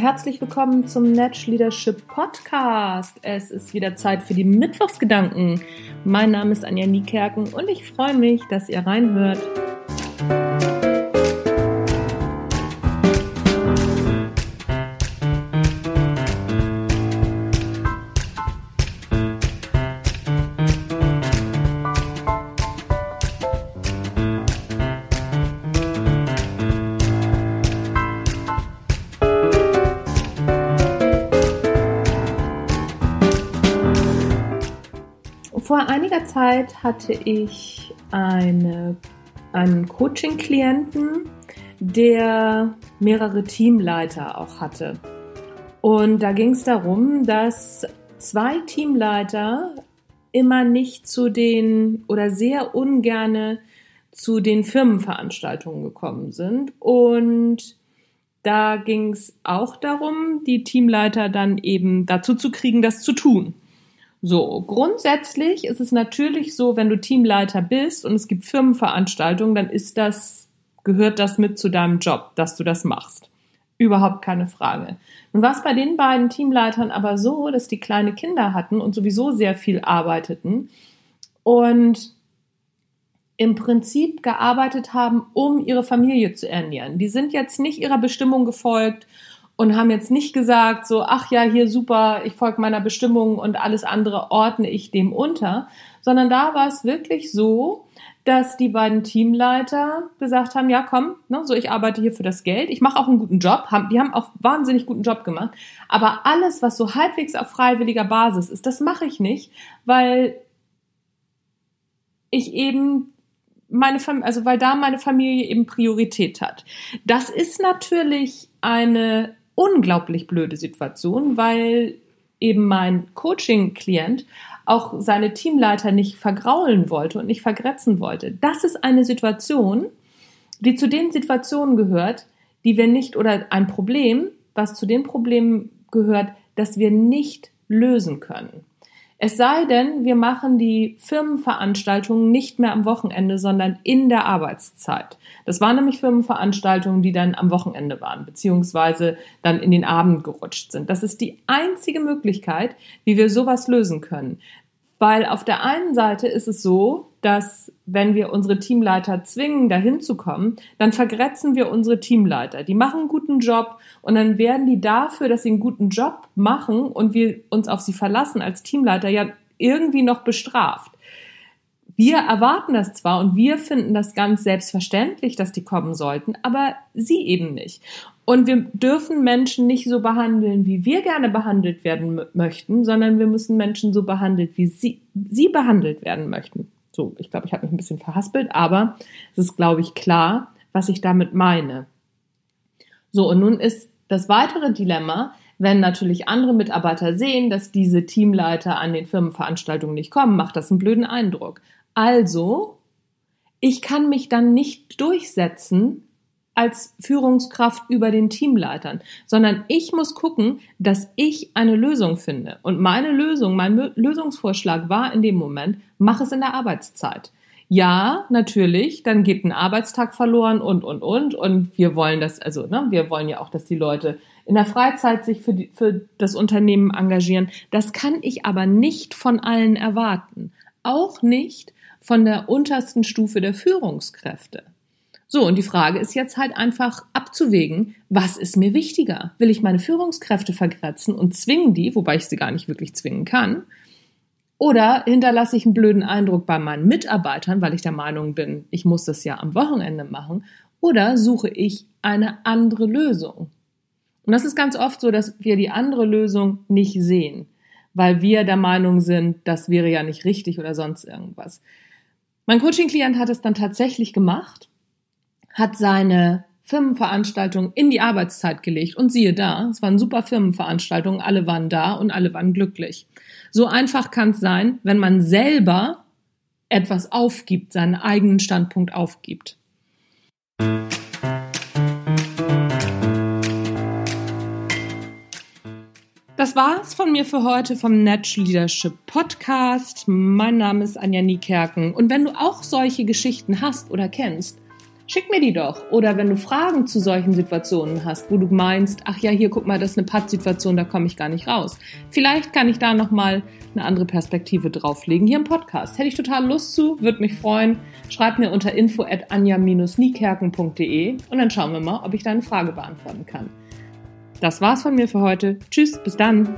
herzlich willkommen zum Natch Leadership Podcast. Es ist wieder Zeit für die Mittwochsgedanken. Mein Name ist Anja Niekerken und ich freue mich, dass ihr reinhört. Vor einiger Zeit hatte ich eine, einen Coaching-Klienten, der mehrere Teamleiter auch hatte. Und da ging es darum, dass zwei Teamleiter immer nicht zu den oder sehr ungerne zu den Firmenveranstaltungen gekommen sind. Und da ging es auch darum, die Teamleiter dann eben dazu zu kriegen, das zu tun. So, grundsätzlich ist es natürlich so, wenn du Teamleiter bist und es gibt Firmenveranstaltungen, dann ist das, gehört das mit zu deinem Job, dass du das machst. Überhaupt keine Frage. Nun war es bei den beiden Teamleitern aber so, dass die kleine Kinder hatten und sowieso sehr viel arbeiteten und im Prinzip gearbeitet haben, um ihre Familie zu ernähren. Die sind jetzt nicht ihrer Bestimmung gefolgt und haben jetzt nicht gesagt, so, ach ja, hier super, ich folge meiner Bestimmung und alles andere ordne ich dem unter, sondern da war es wirklich so, dass die beiden Teamleiter gesagt haben, ja komm, ne, so ich arbeite hier für das Geld, ich mache auch einen guten Job, haben, die haben auch wahnsinnig guten Job gemacht, aber alles, was so halbwegs auf freiwilliger Basis ist, das mache ich nicht, weil ich eben meine Familie, also weil da meine Familie eben Priorität hat. Das ist natürlich eine unglaublich blöde Situation, weil eben mein Coaching-Klient auch seine Teamleiter nicht vergraulen wollte und nicht vergrätzen wollte. Das ist eine Situation, die zu den Situationen gehört, die wir nicht oder ein Problem, was zu den Problemen gehört, das wir nicht lösen können. Es sei denn, wir machen die Firmenveranstaltungen nicht mehr am Wochenende, sondern in der Arbeitszeit. Das waren nämlich Firmenveranstaltungen, die dann am Wochenende waren, beziehungsweise dann in den Abend gerutscht sind. Das ist die einzige Möglichkeit, wie wir sowas lösen können. Weil auf der einen Seite ist es so, dass wenn wir unsere Teamleiter zwingen, dahin zu kommen, dann vergrätzen wir unsere Teamleiter. Die machen einen guten Job und dann werden die dafür, dass sie einen guten Job machen und wir uns auf sie verlassen als Teamleiter, ja irgendwie noch bestraft. Wir erwarten das zwar und wir finden das ganz selbstverständlich, dass die kommen sollten, aber sie eben nicht. Und wir dürfen Menschen nicht so behandeln, wie wir gerne behandelt werden möchten, sondern wir müssen Menschen so behandelt, wie sie, sie behandelt werden möchten. So, ich glaube, ich habe mich ein bisschen verhaspelt, aber es ist, glaube ich, klar, was ich damit meine. So, und nun ist das weitere Dilemma, wenn natürlich andere Mitarbeiter sehen, dass diese Teamleiter an den Firmenveranstaltungen nicht kommen, macht das einen blöden Eindruck. Also, ich kann mich dann nicht durchsetzen als Führungskraft über den Teamleitern, sondern ich muss gucken, dass ich eine Lösung finde. Und meine Lösung, mein Lösungsvorschlag war in dem Moment, mach es in der Arbeitszeit. Ja, natürlich, dann geht ein Arbeitstag verloren und, und, und. Und wir wollen das, also, ne, wir wollen ja auch, dass die Leute in der Freizeit sich für, die, für das Unternehmen engagieren. Das kann ich aber nicht von allen erwarten. Auch nicht, von der untersten Stufe der Führungskräfte. So, und die Frage ist jetzt halt einfach abzuwägen, was ist mir wichtiger? Will ich meine Führungskräfte vergrätzen und zwingen die, wobei ich sie gar nicht wirklich zwingen kann? Oder hinterlasse ich einen blöden Eindruck bei meinen Mitarbeitern, weil ich der Meinung bin, ich muss das ja am Wochenende machen? Oder suche ich eine andere Lösung? Und das ist ganz oft so, dass wir die andere Lösung nicht sehen, weil wir der Meinung sind, das wäre ja nicht richtig oder sonst irgendwas. Mein Coaching-Klient hat es dann tatsächlich gemacht, hat seine Firmenveranstaltung in die Arbeitszeit gelegt und siehe da, es waren super Firmenveranstaltungen, alle waren da und alle waren glücklich. So einfach kann es sein, wenn man selber etwas aufgibt, seinen eigenen Standpunkt aufgibt. Das war's von mir für heute vom Natural Leadership Podcast. Mein Name ist Anja Niekerken und wenn du auch solche Geschichten hast oder kennst, schick mir die doch. Oder wenn du Fragen zu solchen Situationen hast, wo du meinst, ach ja, hier guck mal, das ist eine Pattsituation, da komme ich gar nicht raus. Vielleicht kann ich da nochmal eine andere Perspektive drauflegen. Hier im Podcast. Hätte ich total Lust zu, würde mich freuen. Schreib mir unter info at anja-niekerken.de und dann schauen wir mal, ob ich deine Frage beantworten kann. Das war's von mir für heute. Tschüss, bis dann.